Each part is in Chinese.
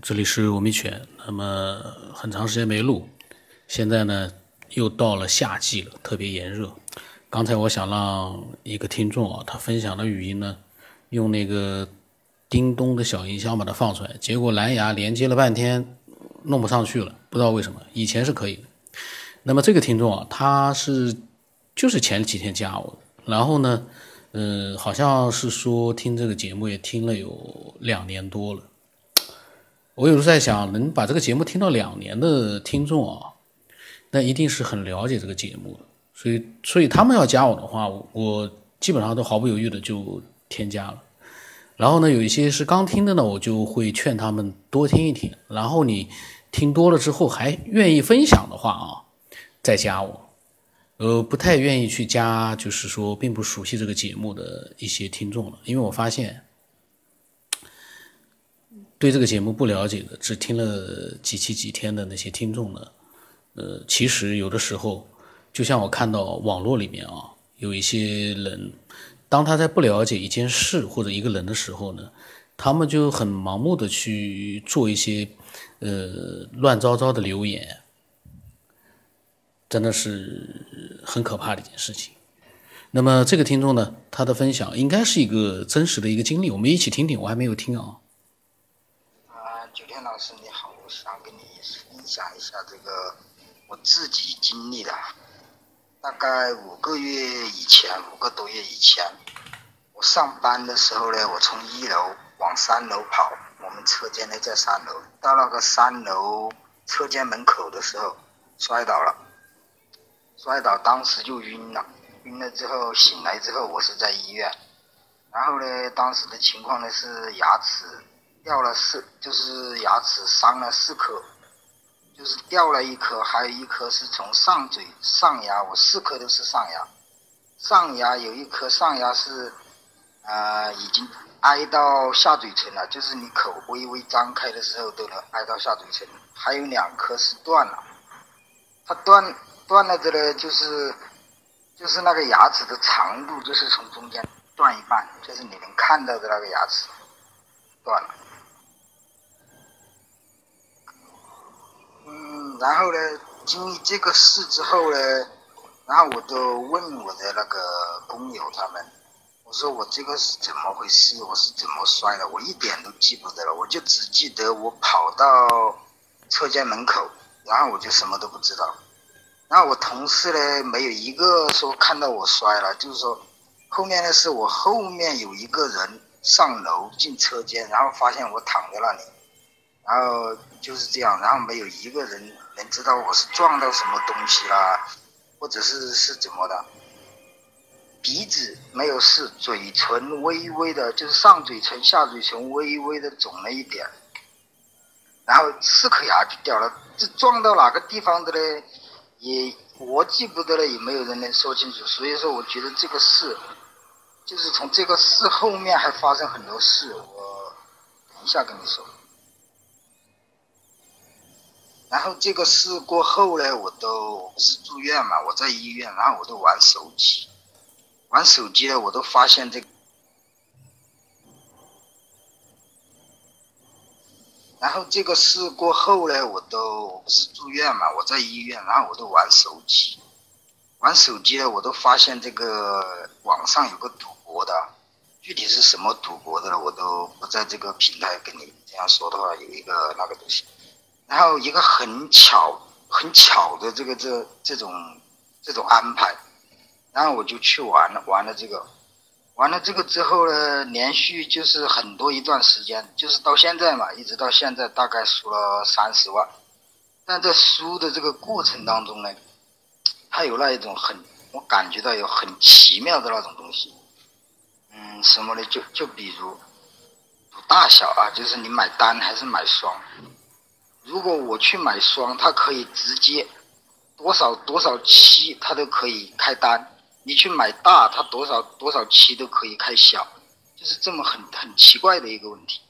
这里是我米犬。那么很长时间没录，现在呢又到了夏季了，特别炎热。刚才我想让一个听众啊，他分享的语音呢，用那个叮咚的小音箱把它放出来，结果蓝牙连接了半天弄不上去了，不知道为什么。以前是可以的。那么这个听众啊，他是就是前几天加我，然后呢，嗯，好像是说听这个节目也听了有两年多了。我有时候在想，能把这个节目听到两年的听众啊，那一定是很了解这个节目的。所以，所以他们要加我的话，我基本上都毫不犹豫的就添加了。然后呢，有一些是刚听的呢，我就会劝他们多听一听。然后你听多了之后还愿意分享的话啊，再加我。呃，不太愿意去加，就是说并不熟悉这个节目的一些听众了，因为我发现。对这个节目不了解的，只听了几期几天的那些听众呢，呃，其实有的时候，就像我看到网络里面啊，有一些人，当他在不了解一件事或者一个人的时候呢，他们就很盲目的去做一些呃乱糟糟的留言，真的是很可怕的一件事情。那么这个听众呢，他的分享应该是一个真实的一个经历，我们一起听听，我还没有听啊。九天老师你好，我想跟你分享一下这个我自己经历的。大概五个月以前，五个多月以前，我上班的时候呢，我从一楼往三楼跑，我们车间呢在三楼，到那个三楼车间门口的时候摔倒了，摔倒当时就晕了，晕了之后醒来之后，我是在医院，然后呢，当时的情况呢是牙齿。掉了四，就是牙齿伤了四颗，就是掉了一颗，还有一颗是从上嘴上牙，我四颗都是上牙，上牙有一颗上牙是，呃，已经挨到下嘴唇了，就是你口微微张开的时候都能挨到下嘴唇，还有两颗是断了，它断断了的呢，就是就是那个牙齿的长度就是从中间断一半，就是你能看到的那个牙齿断了。嗯，然后呢，经历这个事之后呢，然后我就问我的那个工友他们，我说我这个是怎么回事？我是怎么摔的？我一点都记不得了，我就只记得我跑到车间门口，然后我就什么都不知道。然后我同事呢，没有一个说看到我摔了，就是说后面呢是我后面有一个人上楼进车间，然后发现我躺在那里。然后就是这样，然后没有一个人能知道我是撞到什么东西啦，或者是是怎么的。鼻子没有事，嘴唇微微的，就是上嘴唇、下嘴唇微微的肿了一点。然后四颗牙就掉了，这撞到哪个地方的呢？也我记不得了，也没有人能说清楚。所以说，我觉得这个事，就是从这个事后面还发生很多事，我等一下跟你说。然后这个事过后呢，我都不是住院嘛，我在医院，然后我都玩手机，玩手机呢，我都发现这。然后这个事过后呢，我都不是住院嘛，我在医院，然后我都玩手机，玩手机呢，我都发现这个网上有个赌博的，具体是什么赌博的，我都不在这个平台跟你这样说的话，有一个那个东西。然后一个很巧、很巧的这个这这种这种安排，然后我就去玩了，玩了这个，玩了这个之后呢，连续就是很多一段时间，就是到现在嘛，一直到现在大概输了三十万。但在输的这个过程当中呢，它有那一种很，我感觉到有很奇妙的那种东西。嗯，什么呢？就就比如大小啊，就是你买单还是买双。如果我去买双，它可以直接多少多少期，它都可以开单。你去买大，它多少多少期都可以开小，就是这么很很奇怪的一个问题。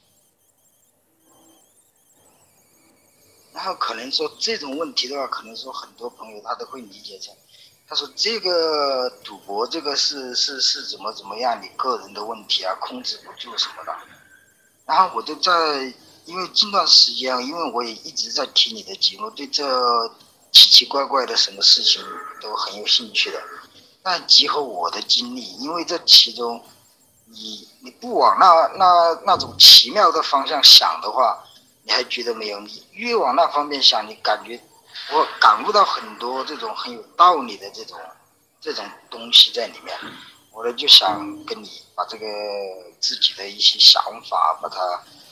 然后可能说这种问题的话，可能说很多朋友他都会理解成，他说这个赌博这个是是是怎么怎么样，你个人的问题啊，控制不住什么的。然后我就在。因为近段时间，因为我也一直在听你的节目，对这奇奇怪怪的什么事情都很有兴趣的。但结合我的经历，因为这其中，你你不往那那那种奇妙的方向想的话，你还觉得没有？你越往那方面想，你感觉我感悟到很多这种很有道理的这种这种东西在里面。我呢就想跟你把这个自己的一些想法把它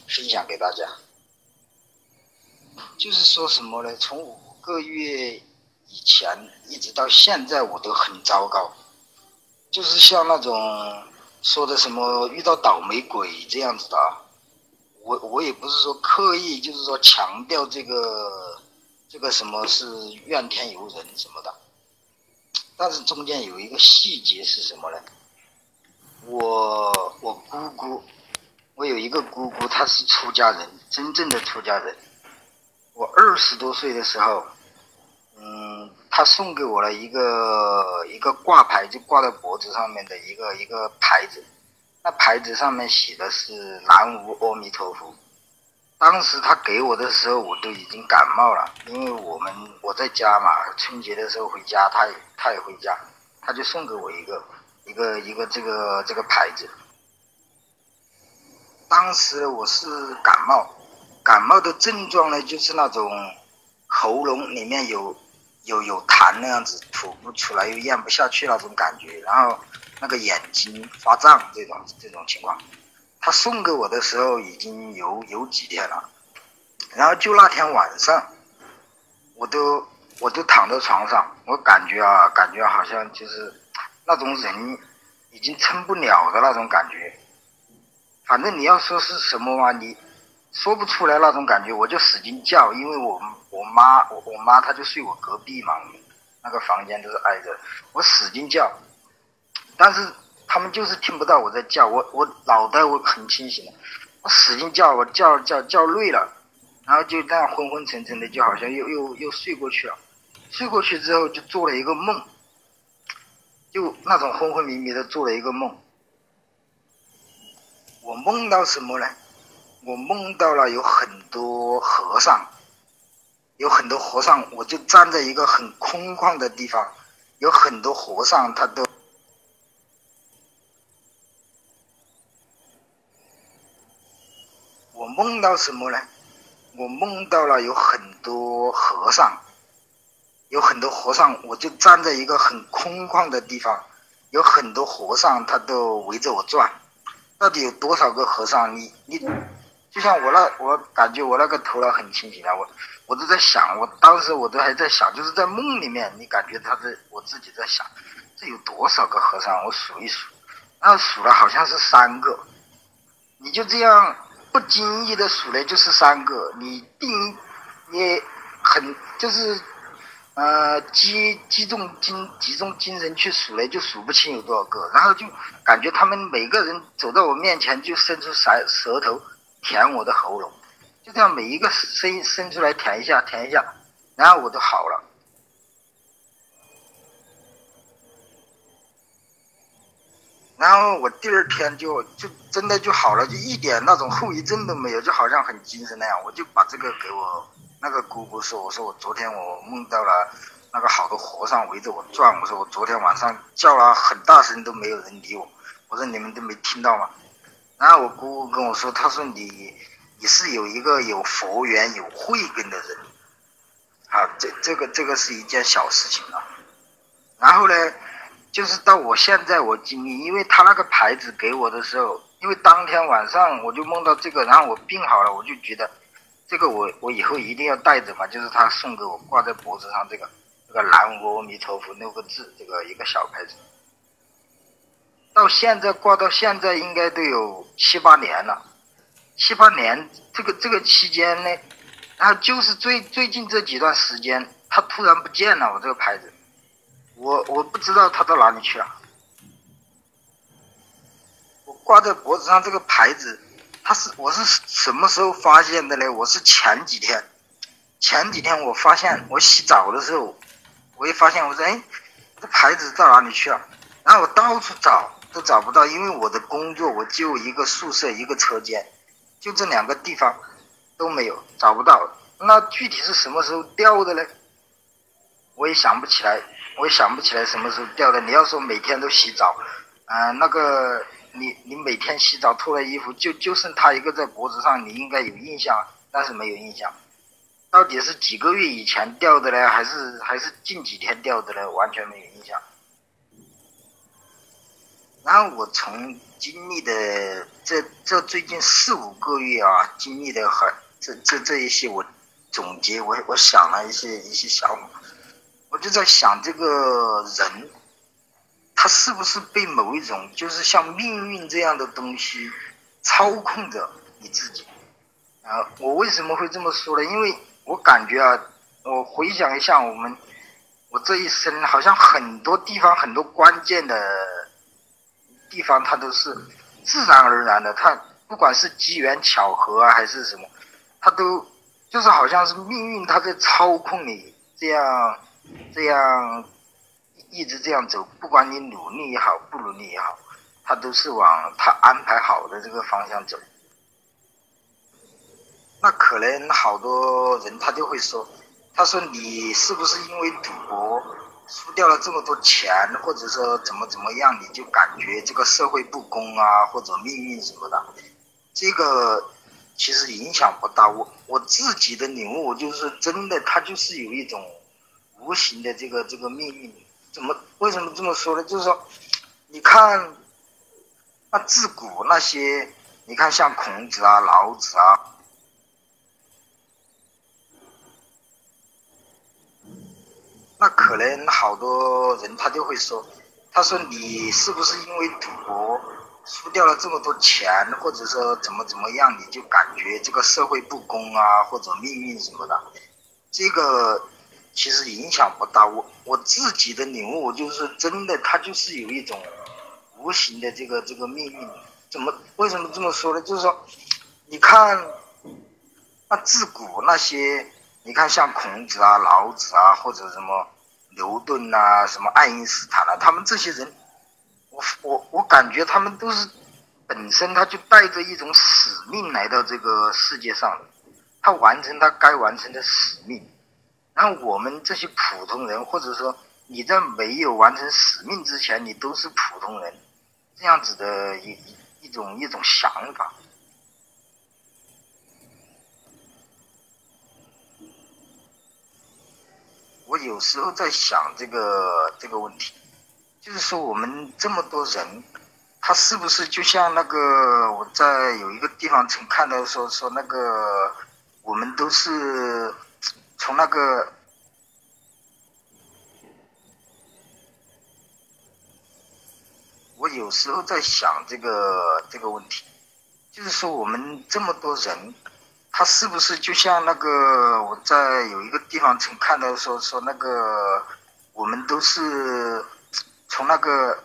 分享给大家。就是说什么呢？从五个月以前一直到现在，我都很糟糕。就是像那种说的什么遇到倒霉鬼这样子的啊，我我也不是说刻意，就是说强调这个这个什么是怨天尤人什么的。但是中间有一个细节是什么呢？我我姑姑，我有一个姑姑，她是出家人，真正的出家人。我二十多岁的时候，嗯，她送给我了一个一个挂牌，就挂在脖子上面的一个一个牌子。那牌子上面写的是“南无阿弥陀佛”。当时他给我的时候，我都已经感冒了，因为我们我在家嘛，春节的时候回家，他也他也回家，他就送给我一个。一个一个这个这个牌子，当时我是感冒，感冒的症状呢就是那种喉咙里面有有有痰那样子吐不出来又咽不下去那种感觉，然后那个眼睛发胀这种这种情况。他送给我的时候已经有有几天了，然后就那天晚上，我都我都躺在床上，我感觉啊感觉好像就是。那种人已经撑不了的那种感觉，反正你要说是什么嘛，你说不出来那种感觉，我就使劲叫，因为我我妈我我妈她就睡我隔壁嘛，那个房间都是挨着，我使劲叫，但是他们就是听不到我在叫，我我脑袋我很清醒的，我使劲叫，我叫叫叫累了，然后就这样昏昏沉沉的，就好像又又又睡过去了，睡过去之后就做了一个梦。就那种昏昏迷迷的做了一个梦，我梦到什么呢？我梦到了有很多和尚，有很多和尚，我就站在一个很空旷的地方，有很多和尚，他都。我梦到什么呢？我梦到了有很多和尚。有很多和尚，我就站在一个很空旷的地方，有很多和尚，他都围着我转。到底有多少个和尚？你你，就像我那，我感觉我那个头脑很清醒啊，我我都在想，我当时我都还在想，就是在梦里面，你感觉他在，我自己在想，这有多少个和尚？我数一数，然后数了好像是三个。你就这样不经意的数来就是三个，你定也很就是。呃，集集中精集中精神去数嘞就数不清有多少个，然后就感觉他们每个人走到我面前就伸出舌舌头舔我的喉咙，就这样每一个伸伸出来舔一下舔一下，然后我就好了。然后我第二天就就真的就好了，就一点那种后遗症都没有，就好像很精神那样。我就把这个给我。那个姑姑说：“我说我昨天我梦到了那个好多和尚围着我转。我说我昨天晚上叫了很大声都没有人理我。我说你们都没听到吗？”然后我姑姑跟我说：“她说你你是有一个有佛缘有慧根的人，啊，这这个这个是一件小事情啊。然后呢，就是到我现在我经历，因为他那个牌子给我的时候，因为当天晚上我就梦到这个，然后我病好了，我就觉得。”这个我我以后一定要带着嘛，就是他送给我挂在脖子上这个这个南无阿弥陀佛六个字，这个一个小牌子，到现在挂到现在应该都有七八年了，七八年这个这个期间呢，然后就是最最近这几段时间，他突然不见了，我这个牌子，我我不知道他到哪里去了，我挂在脖子上这个牌子。他是我是什么时候发现的呢？我是前几天，前几天我发现我洗澡的时候，我一发现我说哎，这牌子到哪里去了？然后我到处找都找不到，因为我的工作我就一个宿舍一个车间，就这两个地方，都没有，找不到。那具体是什么时候掉的呢？我也想不起来，我也想不起来什么时候掉的。你要说每天都洗澡，嗯，那个你你每天洗澡脱了衣服，就就剩他一个在脖子上，你应该有印象，但是没有印象。到底是几个月以前掉的呢，还是还是近几天掉的呢？完全没有印象。然后我从经历的这这最近四五个月啊，经历的很这这这一些，我总结我我想了一些一些想法，我就在想这个人，他是不是被某一种就是像命运这样的东西操控着你自己？啊，我为什么会这么说呢？因为我感觉啊，我回想一下我们，我这一生好像很多地方很多关键的地方，它都是自然而然的。它不管是机缘巧合啊，还是什么，它都就是好像是命运它在操控你，这样这样一直这样走。不管你努力也好，不努力也好，他都是往他安排好的这个方向走。那可能好多人他就会说，他说你是不是因为赌博输掉了这么多钱，或者说怎么怎么样，你就感觉这个社会不公啊，或者命运什么的？这个其实影响不大。我我自己的领悟就是真的，他就是有一种无形的这个这个命运。怎么为什么这么说呢？就是说，你看，那自古那些，你看像孔子啊、老子啊。那可能好多人他就会说，他说你是不是因为赌博输掉了这么多钱，或者说怎么怎么样，你就感觉这个社会不公啊，或者命运什么的？这个其实影响不大。我我自己的领悟就是真的，他就是有一种无形的这个这个命运。怎么为什么这么说呢？就是说，你看，那自古那些。你看，像孔子啊、老子啊，或者什么牛顿呐、什么爱因斯坦啊，他们这些人，我我我感觉他们都是本身他就带着一种使命来到这个世界上的，他完成他该完成的使命。然后我们这些普通人，或者说你在没有完成使命之前，你都是普通人，这样子的一一种一种想法。我有时候在想这个这个问题，就是说我们这么多人，他是不是就像那个我在有一个地方曾看到说说那个我们都是从那个，我有时候在想这个这个问题，就是说我们这么多人。他是不是就像那个我在有一个地方曾看到说说那个我们都是从那个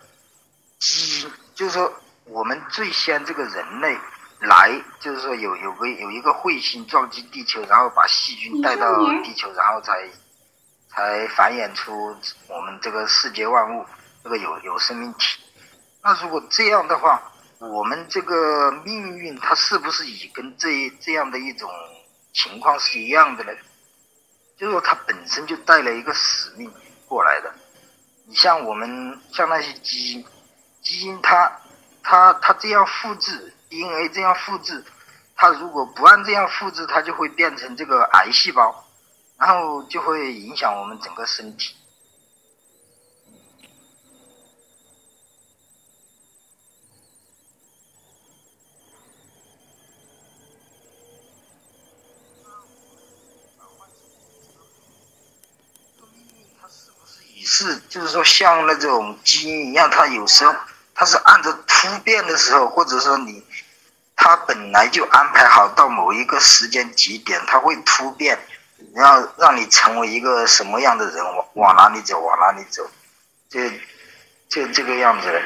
基因，就是说我们最先这个人类来，就是说有有个有一个彗星撞击地球，然后把细菌带到地球，然后才才繁衍出我们这个世界万物，这个有有生命体。那如果这样的话，我们这个命运，它是不是也跟这这样的一种情况是一样的呢？就是说，它本身就带了一个使命过来的。你像我们，像那些基因，基因它它它这样复制 DNA 这样复制，它如果不按这样复制，它就会变成这个癌细胞，然后就会影响我们整个身体。它是不是也是，就是说像那种基因一样，它有时候它是按照突变的时候，或者说你，它本来就安排好到某一个时间节点，它会突变，然后让你成为一个什么样的人，往往哪里走，往哪里走，就就这个样子。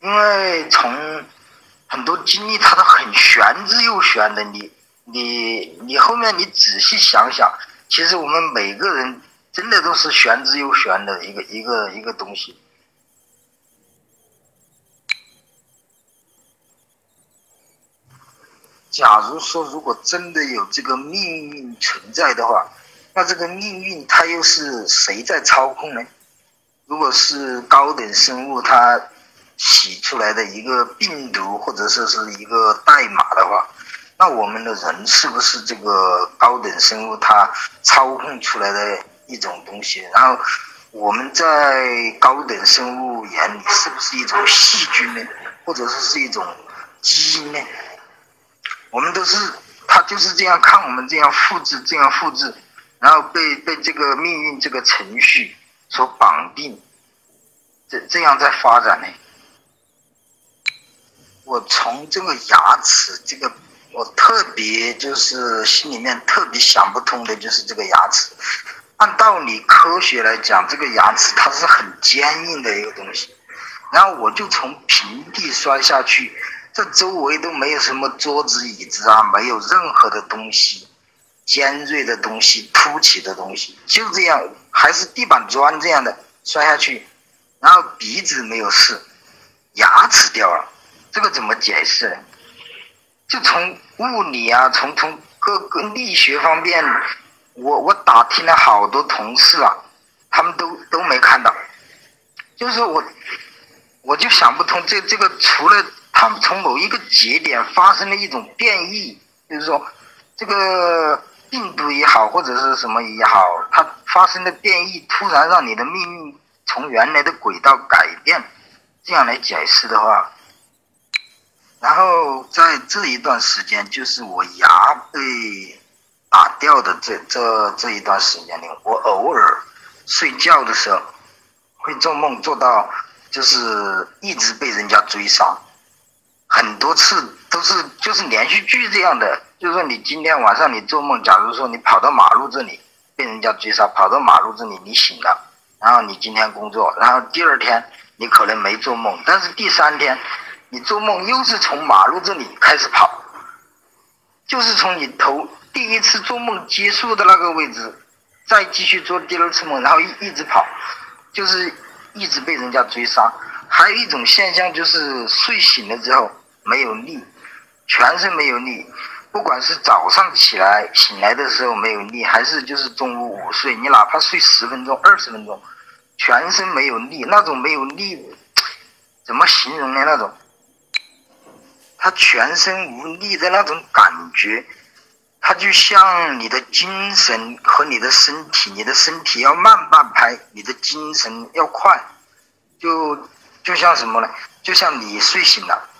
因为从很多经历，它都很玄之又玄的，你你你后面你仔细想想，其实我们每个人。真的都是玄之又玄的一个一个一个东西。假如说如果真的有这个命运存在的话，那这个命运它又是谁在操控呢？如果是高等生物它洗出来的一个病毒或者说是一个代码的话，那我们的人是不是这个高等生物它操控出来的一种东西？然后我们在高等生物眼里是不是一种细菌呢？或者说是一种基因呢？我们都是，他就是这样看我们这样复制，这样复制，然后被被这个命运这个程序所绑定，这这样在发展呢。我从这个牙齿这个，我特别就是心里面特别想不通的就是这个牙齿。按道理科学来讲，这个牙齿它是很坚硬的一个东西，然后我就从平地摔下去。这周围都没有什么桌子椅子啊，没有任何的东西，尖锐的东西、凸起的东西，就这样，还是地板砖这样的摔下去，然后鼻子没有事，牙齿掉了，这个怎么解释呢？就从物理啊，从从各个力学方面，我我打听了好多同事啊，他们都都没看到，就是我，我就想不通这这个除了。他们从某一个节点发生了一种变异，就是说，这个病毒也好，或者是什么也好，它发生的变异，突然让你的命运从原来的轨道改变，这样来解释的话，然后在这一段时间，就是我牙被打掉的这这这一段时间里，我偶尔睡觉的时候会做梦，做到就是一直被人家追杀。很多次都是就是连续剧这样的，就是说你今天晚上你做梦，假如说你跑到马路这里被人家追杀，跑到马路这里你醒了，然后你今天工作，然后第二天你可能没做梦，但是第三天你做梦又是从马路这里开始跑，就是从你头第一次做梦结束的那个位置，再继续做第二次梦，然后一一直跑，就是一直被人家追杀。还有一种现象就是睡醒了之后。没有力，全身没有力，不管是早上起来醒来的时候没有力，还是就是中午午睡，你哪怕睡十分钟、二十分钟，全身没有力，那种没有力，怎么形容呢？那种，他全身无力的那种感觉，他就像你的精神和你的身体，你的身体要慢半拍，你的精神要快，就就像什么呢？就像你睡醒了。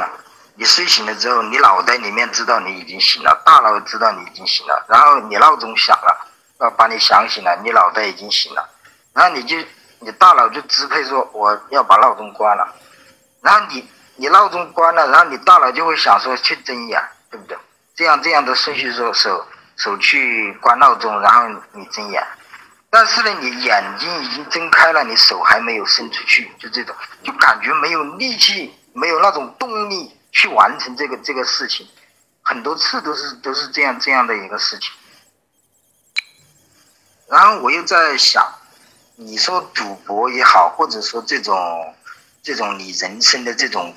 啊，你睡醒了之后，你脑袋里面知道你已经醒了，大脑知道你已经醒了，然后你闹钟响了，要把你响醒了，你脑袋已经醒了，然后你就你大脑就支配说我要把闹钟关了，然后你你闹钟关了，然后你大脑就会想说去睁眼，对不对？这样这样的顺序说手手去关闹钟，然后你睁眼，但是呢，你眼睛已经睁开了，你手还没有伸出去，就这种，就感觉没有力气。没有那种动力去完成这个这个事情，很多次都是都是这样这样的一个事情。然后我又在想，你说赌博也好，或者说这种这种你人生的这种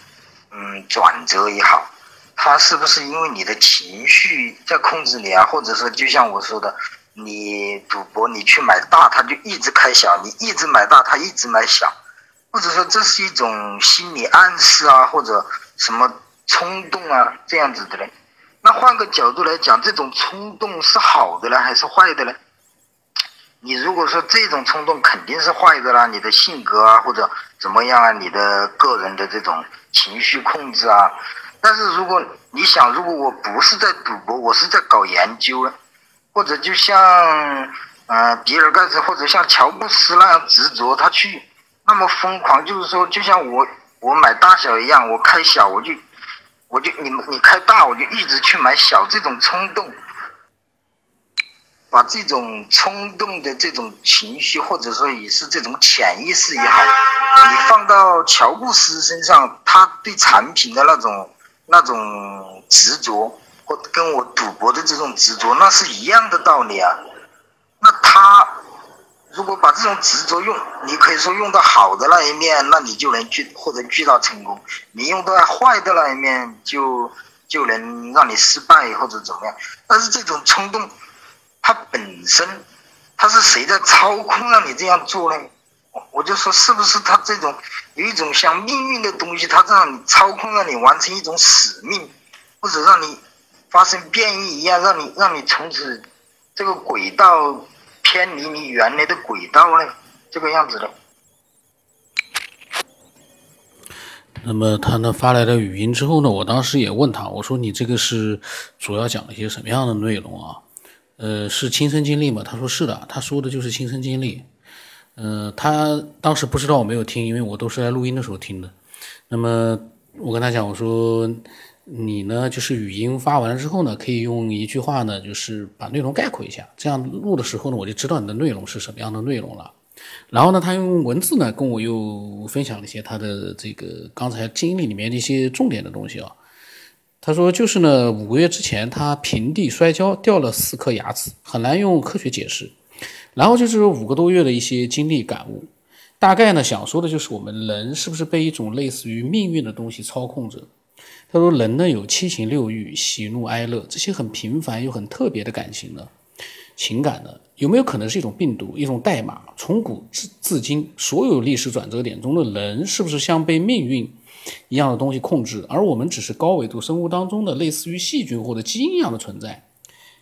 嗯转折也好，它是不是因为你的情绪在控制你啊？或者说就像我说的，你赌博你去买大，它就一直开小；你一直买大，它一直买小。或者说这是一种心理暗示啊，或者什么冲动啊这样子的嘞？那换个角度来讲，这种冲动是好的呢，还是坏的呢？你如果说这种冲动肯定是坏的啦，你的性格啊或者怎么样啊，你的个人的这种情绪控制啊。但是如果你想，如果我不是在赌博，我是在搞研究，或者就像嗯比尔盖茨或者像乔布斯那样执着，他去。那么疯狂，就是说，就像我我买大小一样，我开小我就我就你你开大我就一直去买小，这种冲动，把这种冲动的这种情绪，或者说也是这种潜意识也好，你放到乔布斯身上，他对产品的那种那种执着，或跟我赌博的这种执着，那是一样的道理啊。那他。如果把这种执着用，你可以说用到好的那一面，那你就能巨获得巨大成功；你用到坏的那一面，就就能让你失败或者怎么样。但是这种冲动，它本身，它是谁在操控让你这样做呢？我我就说，是不是它这种有一种像命运的东西，它让你操控，让你完成一种使命，或者让你发生变异一样，让你让你从此这个轨道偏离你原来的轨道呢？这个样子的。那么他呢发来的语音之后呢，我当时也问他，我说你这个是主要讲了一些什么样的内容啊？呃，是亲身经历吗？他说是的，他说的就是亲身经历。呃，他当时不知道我没有听，因为我都是在录音的时候听的。那么我跟他讲，我说你呢，就是语音发完了之后呢，可以用一句话呢，就是把内容概括一下，这样录的时候呢，我就知道你的内容是什么样的内容了。然后呢，他用文字呢跟我又分享了一些他的这个刚才经历里面的一些重点的东西啊。他说就是呢，五个月之前他平地摔跤掉了四颗牙齿，很难用科学解释。然后就是五个多月的一些经历感悟，大概呢想说的就是我们人是不是被一种类似于命运的东西操控着？他说人呢有七情六欲、喜怒哀乐这些很平凡又很特别的感情呢，情感呢有没有可能是一种病毒、一种代码？从古至至今，所有历史转折点中的人是不是像被命运一样的东西控制？而我们只是高维度生物当中的类似于细菌或者基因一样的存在？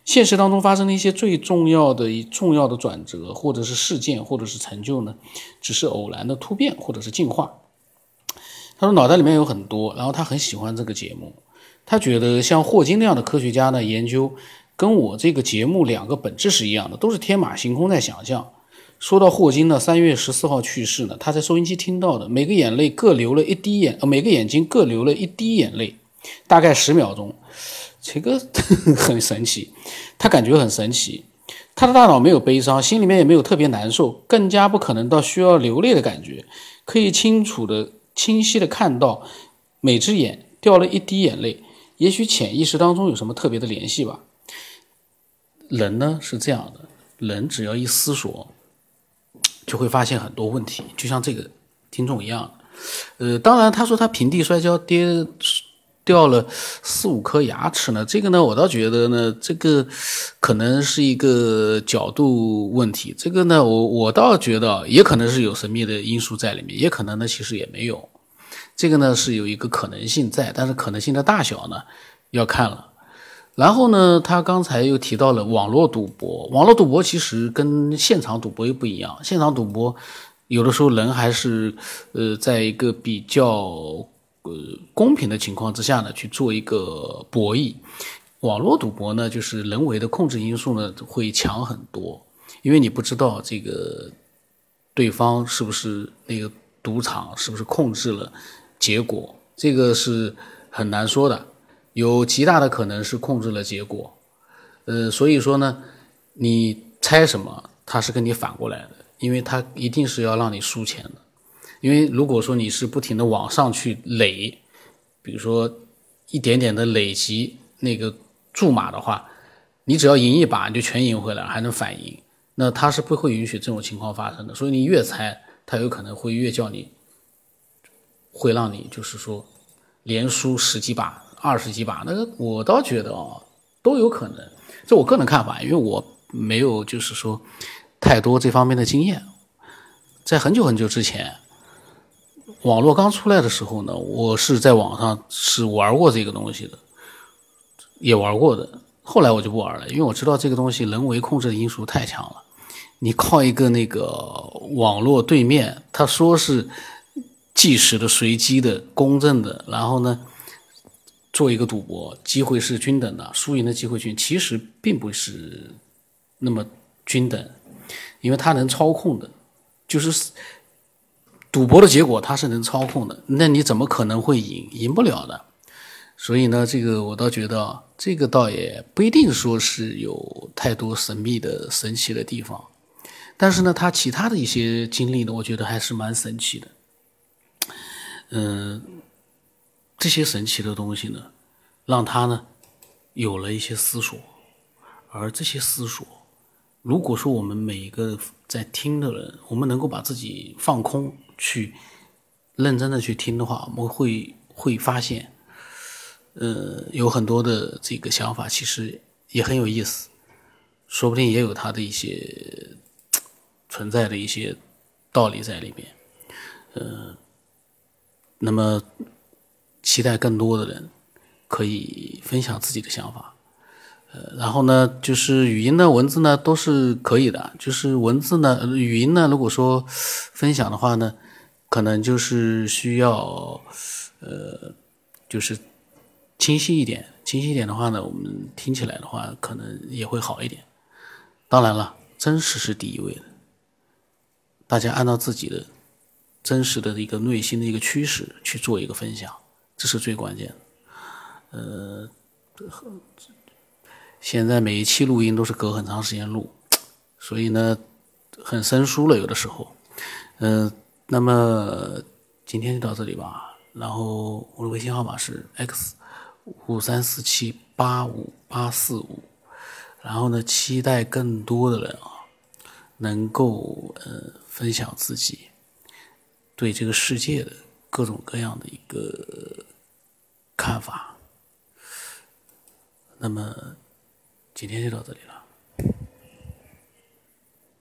现实当中发生的一些最重要的、重要的转折，或者是事件，或者是成就呢，只是偶然的突变，或者是进化。他说脑袋里面有很多，然后他很喜欢这个节目。他觉得像霍金那样的科学家呢，研究跟我这个节目两个本质是一样的，都是天马行空在想象。说到霍金呢，三月十四号去世呢，他在收音机听到的，每个眼泪各流了一滴眼，呃，每个眼睛各流了一滴眼泪，大概十秒钟。这个 很神奇，他感觉很神奇，他的大脑没有悲伤，心里面也没有特别难受，更加不可能到需要流泪的感觉，可以清楚的、清晰的看到每只眼掉了一滴眼泪，也许潜意识当中有什么特别的联系吧。人呢是这样的，人只要一思索，就会发现很多问题，就像这个听众一样，呃，当然他说他平地摔跤跌。掉了四五颗牙齿呢，这个呢，我倒觉得呢，这个可能是一个角度问题。这个呢，我我倒觉得也可能是有神秘的因素在里面，也可能呢，其实也没有。这个呢是有一个可能性在，但是可能性的大小呢要看了。然后呢，他刚才又提到了网络赌博，网络赌博其实跟现场赌博又不一样。现场赌博有的时候人还是呃，在一个比较。呃，公平的情况之下呢，去做一个博弈。网络赌博呢，就是人为的控制因素呢会强很多，因为你不知道这个对方是不是那个赌场是不是控制了结果，这个是很难说的，有极大的可能是控制了结果。呃，所以说呢，你猜什么，他是跟你反过来的，因为他一定是要让你输钱的。因为如果说你是不停的往上去累，比如说一点点的累积那个注码的话，你只要赢一把你就全赢回来，还能反赢，那他是不会允许这种情况发生的。所以你越猜，他有可能会越叫你，会让你就是说连输十几把、二十几把。那个我倒觉得啊，都有可能。这我个人看法，因为我没有就是说太多这方面的经验，在很久很久之前。网络刚出来的时候呢，我是在网上是玩过这个东西的，也玩过的。后来我就不玩了，因为我知道这个东西人为控制的因素太强了。你靠一个那个网络对面，他说是计时的、随机的、公正的，然后呢做一个赌博，机会是均等的，输赢的机会均，其实并不是那么均等，因为他能操控的，就是。赌博的结果他是能操控的，那你怎么可能会赢？赢不了的。所以呢，这个我倒觉得，这个倒也不一定说是有太多神秘的、神奇的地方。但是呢，他其他的一些经历呢，我觉得还是蛮神奇的。嗯，这些神奇的东西呢，让他呢有了一些思索，而这些思索，如果说我们每一个在听的人，我们能够把自己放空。去认真的去听的话，我们会会发现，呃，有很多的这个想法，其实也很有意思，说不定也有它的一些存在的一些道理在里面。呃，那么期待更多的人可以分享自己的想法。呃，然后呢，就是语音呢、文字呢都是可以的。就是文字呢、语音呢，如果说分享的话呢，可能就是需要呃，就是清晰一点。清晰一点的话呢，我们听起来的话，可能也会好一点。当然了，真实是第一位的。大家按照自己的真实的一个内心的一个趋势去做一个分享，这是最关键的。呃。现在每一期录音都是隔很长时间录，所以呢，很生疏了。有的时候，嗯，那么今天就到这里吧。然后我的微信号码是 x 五三四七八五八四五。然后呢，期待更多的人啊，能够呃分享自己对这个世界的各种各样的一个看法。那么。今天就到这里了。